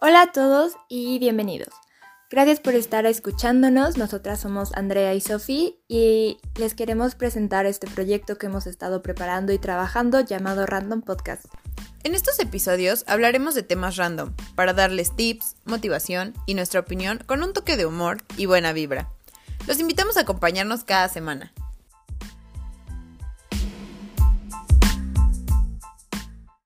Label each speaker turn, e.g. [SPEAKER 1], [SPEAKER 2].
[SPEAKER 1] Hola a todos y bienvenidos. Gracias por estar escuchándonos. Nosotras somos Andrea y Sofía y les queremos presentar este proyecto que hemos estado preparando y trabajando llamado Random Podcast.
[SPEAKER 2] En estos episodios hablaremos de temas random para darles tips, motivación y nuestra opinión con un toque de humor y buena vibra. Los invitamos a acompañarnos cada semana.